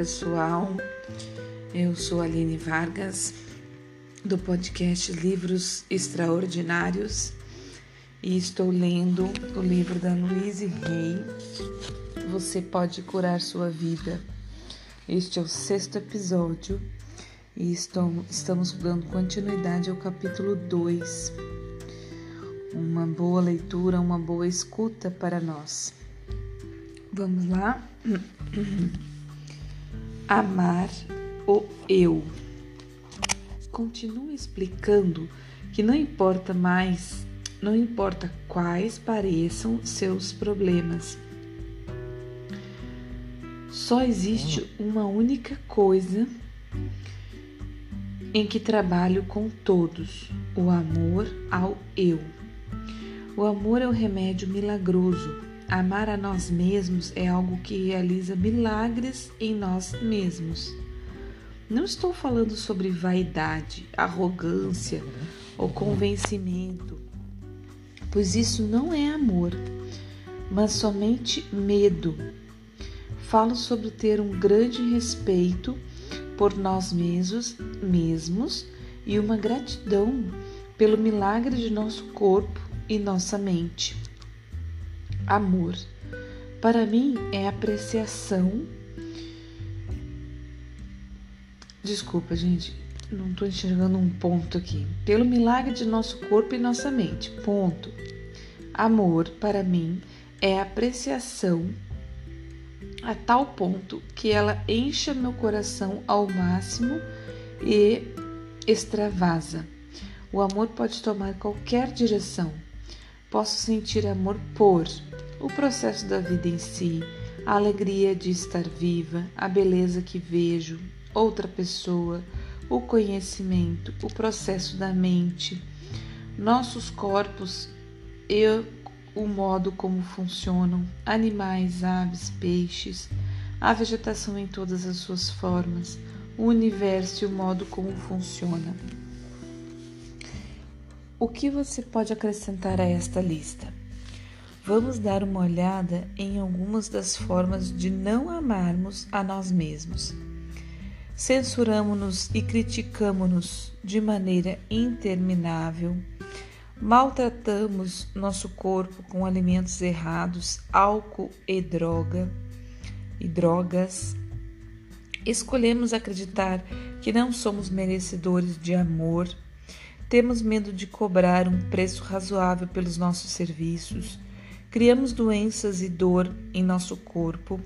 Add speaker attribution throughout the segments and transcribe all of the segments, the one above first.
Speaker 1: pessoal, eu sou Aline Vargas, do podcast Livros Extraordinários, e estou lendo o livro da Louise Hay, Você Pode Curar Sua Vida. Este é o sexto episódio e estou, estamos dando continuidade ao capítulo 2. Uma boa leitura, uma boa escuta para nós. Vamos lá? Amar o eu. Continua explicando que não importa mais, não importa quais pareçam seus problemas. Só existe uma única coisa em que trabalho com todos: o amor ao eu. O amor é o remédio milagroso Amar a nós mesmos é algo que realiza milagres em nós mesmos. Não estou falando sobre vaidade, arrogância ou convencimento, pois isso não é amor, mas somente medo. Falo sobre ter um grande respeito por nós mesmos, mesmos e uma gratidão pelo milagre de nosso corpo e nossa mente. Amor, para mim, é apreciação. Desculpa, gente, não estou enxergando um ponto aqui. Pelo milagre de nosso corpo e nossa mente. Ponto. Amor, para mim, é apreciação a tal ponto que ela encha meu coração ao máximo e extravasa. O amor pode tomar qualquer direção. Posso sentir amor por o processo da vida em si, a alegria de estar viva, a beleza que vejo, outra pessoa, o conhecimento, o processo da mente, nossos corpos e o modo como funcionam, animais, aves, peixes, a vegetação em todas as suas formas, o universo e o modo como funciona. O que você pode acrescentar a esta lista? Vamos dar uma olhada em algumas das formas de não amarmos a nós mesmos. Censuramos-nos e criticamos-nos de maneira interminável. Maltratamos nosso corpo com alimentos errados, álcool e droga e drogas. Escolhemos acreditar que não somos merecedores de amor temos medo de cobrar um preço razoável pelos nossos serviços. Criamos doenças e dor em nosso corpo.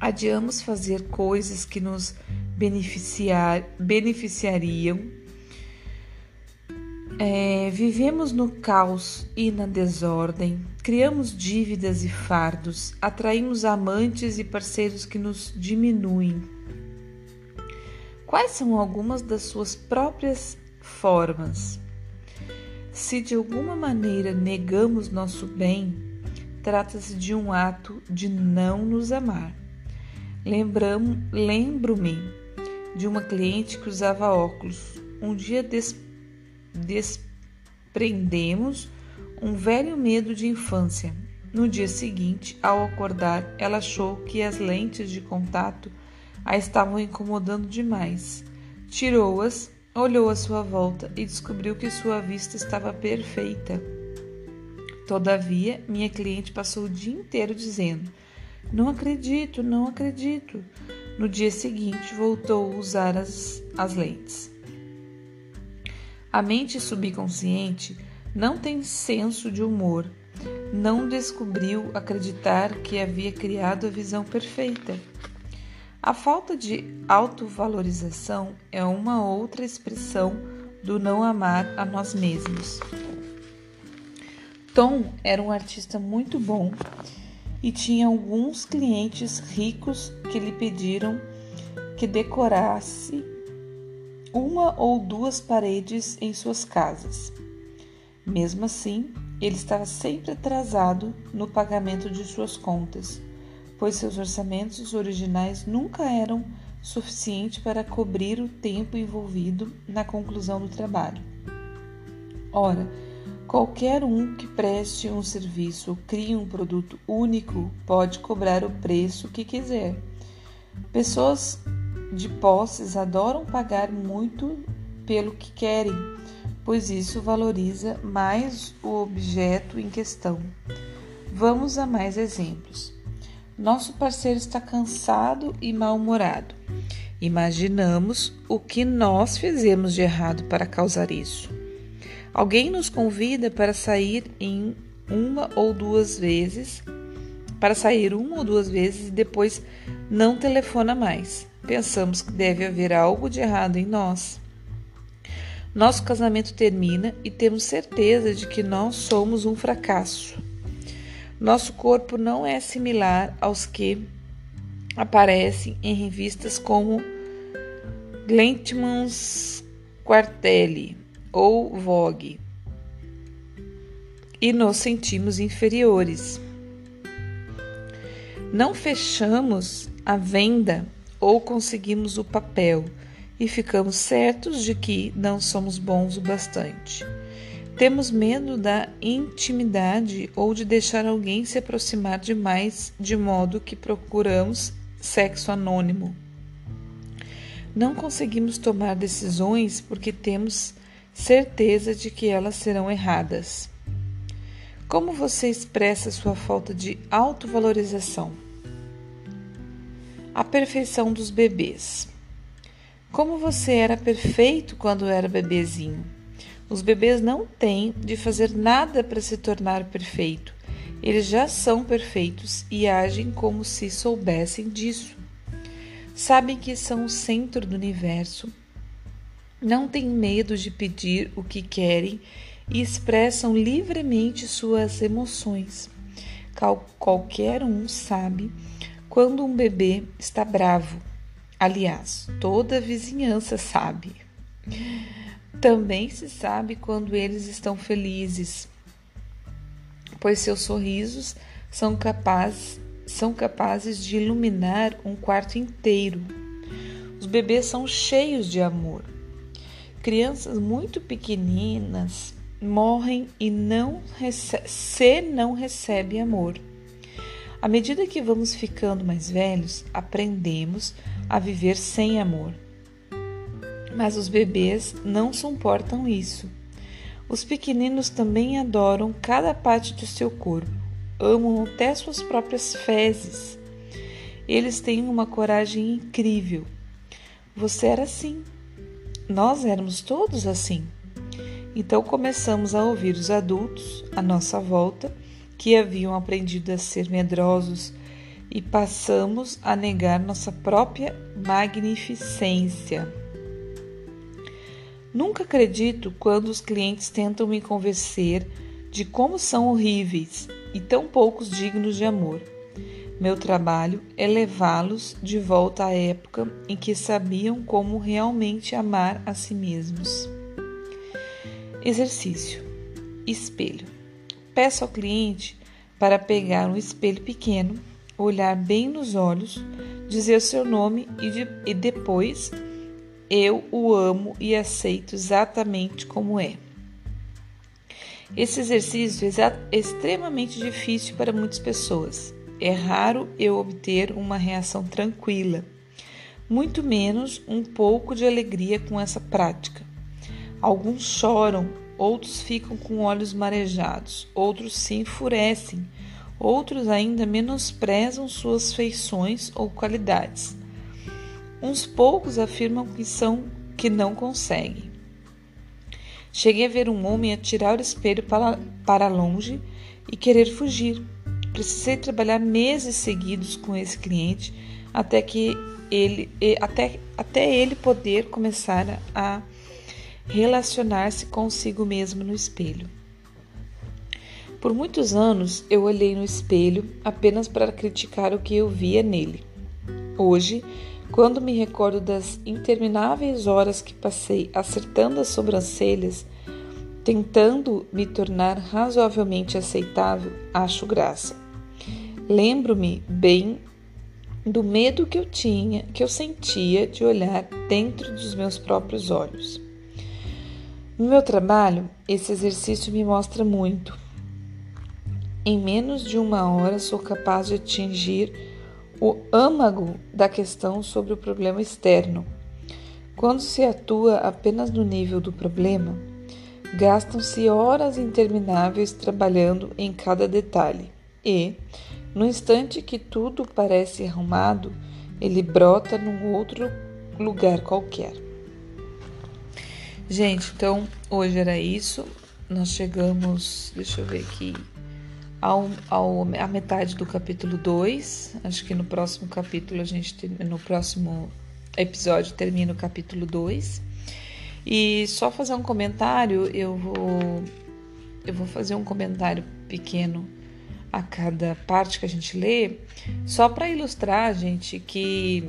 Speaker 1: Adiamos fazer coisas que nos beneficiar, beneficiariam. É, vivemos no caos e na desordem, criamos dívidas e fardos, atraímos amantes e parceiros que nos diminuem. Quais são algumas das suas próprias formas. Se de alguma maneira negamos nosso bem, trata-se de um ato de não nos amar. Lembro-me de uma cliente que usava óculos. Um dia des, desprendemos um velho medo de infância. No dia seguinte, ao acordar, ela achou que as lentes de contato a estavam incomodando demais. Tirou-as Olhou à sua volta e descobriu que sua vista estava perfeita. Todavia, minha cliente passou o dia inteiro dizendo: Não acredito, não acredito. No dia seguinte, voltou a usar as, as lentes. A mente subconsciente não tem senso de humor. Não descobriu acreditar que havia criado a visão perfeita. A falta de autovalorização é uma outra expressão do não amar a nós mesmos. Tom era um artista muito bom e tinha alguns clientes ricos que lhe pediram que decorasse uma ou duas paredes em suas casas. Mesmo assim, ele estava sempre atrasado no pagamento de suas contas pois seus orçamentos originais nunca eram suficientes para cobrir o tempo envolvido na conclusão do trabalho. Ora, qualquer um que preste um serviço ou crie um produto único pode cobrar o preço que quiser. Pessoas de posses adoram pagar muito pelo que querem, pois isso valoriza mais o objeto em questão. Vamos a mais exemplos. Nosso parceiro está cansado e mal-humorado. Imaginamos o que nós fizemos de errado para causar isso. Alguém nos convida para sair em uma ou duas vezes, para sair uma ou duas vezes e depois não telefona mais. Pensamos que deve haver algo de errado em nós. Nosso casamento termina e temos certeza de que nós somos um fracasso. Nosso corpo não é similar aos que aparecem em revistas como Gentleman's Quartelli ou Vogue e nos sentimos inferiores. Não fechamos a venda ou conseguimos o papel e ficamos certos de que não somos bons o bastante. Temos medo da intimidade ou de deixar alguém se aproximar demais, de modo que procuramos sexo anônimo. Não conseguimos tomar decisões porque temos certeza de que elas serão erradas. Como você expressa sua falta de autovalorização? A perfeição dos bebês. Como você era perfeito quando era bebezinho? Os bebês não têm de fazer nada para se tornar perfeito. Eles já são perfeitos e agem como se soubessem disso. Sabem que são o centro do universo não têm medo de pedir o que querem e expressam livremente suas emoções. qualquer um sabe quando um bebê está bravo. Aliás, toda a vizinhança sabe. Também se sabe quando eles estão felizes, pois seus sorrisos são capazes, são capazes de iluminar um quarto inteiro. Os bebês são cheios de amor crianças muito pequeninas morrem e não se não recebe amor. À medida que vamos ficando mais velhos, aprendemos a viver sem amor. Mas os bebês não suportam isso. Os pequeninos também adoram cada parte do seu corpo, amam até suas próprias fezes. Eles têm uma coragem incrível. Você era assim. Nós éramos todos assim. Então começamos a ouvir os adultos à nossa volta que haviam aprendido a ser medrosos e passamos a negar nossa própria magnificência. Nunca acredito quando os clientes tentam me convencer de como são horríveis e tão poucos dignos de amor. Meu trabalho é levá-los de volta à época em que sabiam como realmente amar a si mesmos. Exercício: Espelho. Peço ao cliente para pegar um espelho pequeno, olhar bem nos olhos, dizer seu nome e, de, e depois eu o amo e aceito exatamente como é. Esse exercício é extremamente difícil para muitas pessoas é raro eu obter uma reação tranquila, muito menos um pouco de alegria com essa prática. Alguns choram, outros ficam com olhos marejados, outros se enfurecem, outros ainda menosprezam suas feições ou qualidades. Uns poucos afirmam que são que não conseguem. Cheguei a ver um homem atirar o espelho para, para longe e querer fugir Precisei trabalhar meses seguidos com esse cliente até que ele até, até ele poder começar a relacionar-se consigo mesmo no espelho. Por muitos anos eu olhei no espelho apenas para criticar o que eu via nele. Hoje, quando me recordo das intermináveis horas que passei acertando as sobrancelhas, tentando me tornar razoavelmente aceitável, acho graça. Lembro-me bem do medo que eu tinha, que eu sentia de olhar dentro dos meus próprios olhos. No meu trabalho, esse exercício me mostra muito. Em menos de uma hora sou capaz de atingir o âmago da questão sobre o problema externo. Quando se atua apenas no nível do problema, gastam-se horas intermináveis trabalhando em cada detalhe e, no instante que tudo parece arrumado, ele brota num outro lugar qualquer. Gente, então hoje era isso. Nós chegamos, deixa eu ver aqui, ao, ao, à metade do capítulo 2. Acho que no próximo capítulo a gente no próximo episódio termina o capítulo 2. E só fazer um comentário, eu vou eu vou fazer um comentário pequeno a cada parte que a gente lê, só para ilustrar, gente, que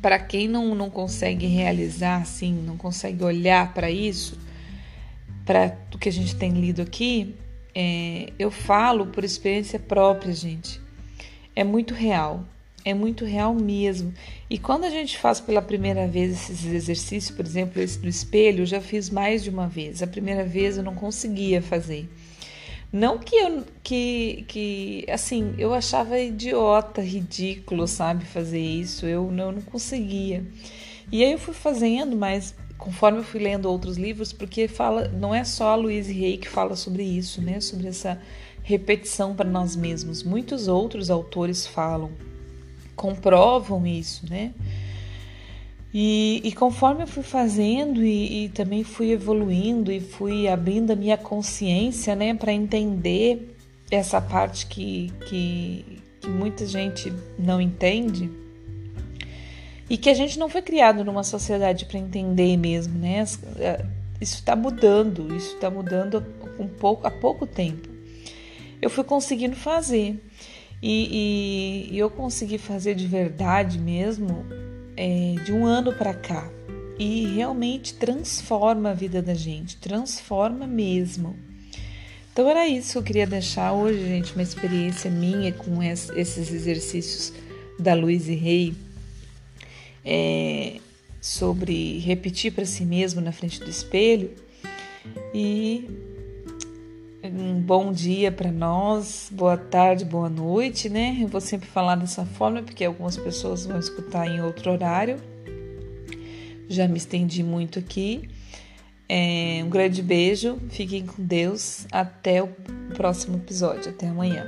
Speaker 1: para quem não, não consegue realizar assim, não consegue olhar para isso, para o que a gente tem lido aqui, é, eu falo por experiência própria, gente. É muito real, é muito real mesmo. E quando a gente faz pela primeira vez esses exercícios, por exemplo, esse do espelho, eu já fiz mais de uma vez. A primeira vez eu não conseguia fazer. Não que eu que, que assim, eu achava idiota, ridículo, sabe, fazer isso. Eu não, eu não conseguia. E aí eu fui fazendo, mas conforme eu fui lendo outros livros, porque fala, não é só a Louise Hay que fala sobre isso, né? Sobre essa repetição para nós mesmos. Muitos outros autores falam, comprovam isso, né? E, e conforme eu fui fazendo e, e, também fui evoluindo e fui abrindo a minha consciência, né, para entender essa parte que, que, que muita gente não entende, e que a gente não foi criado numa sociedade para entender mesmo, né? É, isso está mudando, isso está mudando um pouco, há pouco tempo. Eu fui conseguindo fazer e, e, e eu consegui fazer de verdade mesmo é, de um ano para cá e realmente transforma a vida da gente, transforma mesmo. Então era isso que eu queria deixar hoje, gente, uma experiência minha com esses exercícios da Louise Rey é, sobre repetir para si mesmo na frente do espelho. E um bom dia para nós, boa tarde, boa noite, né? Eu vou sempre falar dessa forma porque algumas pessoas vão escutar em outro horário. Já me estendi muito aqui. É, um grande beijo, fiquem com Deus. Até o próximo episódio. Até amanhã.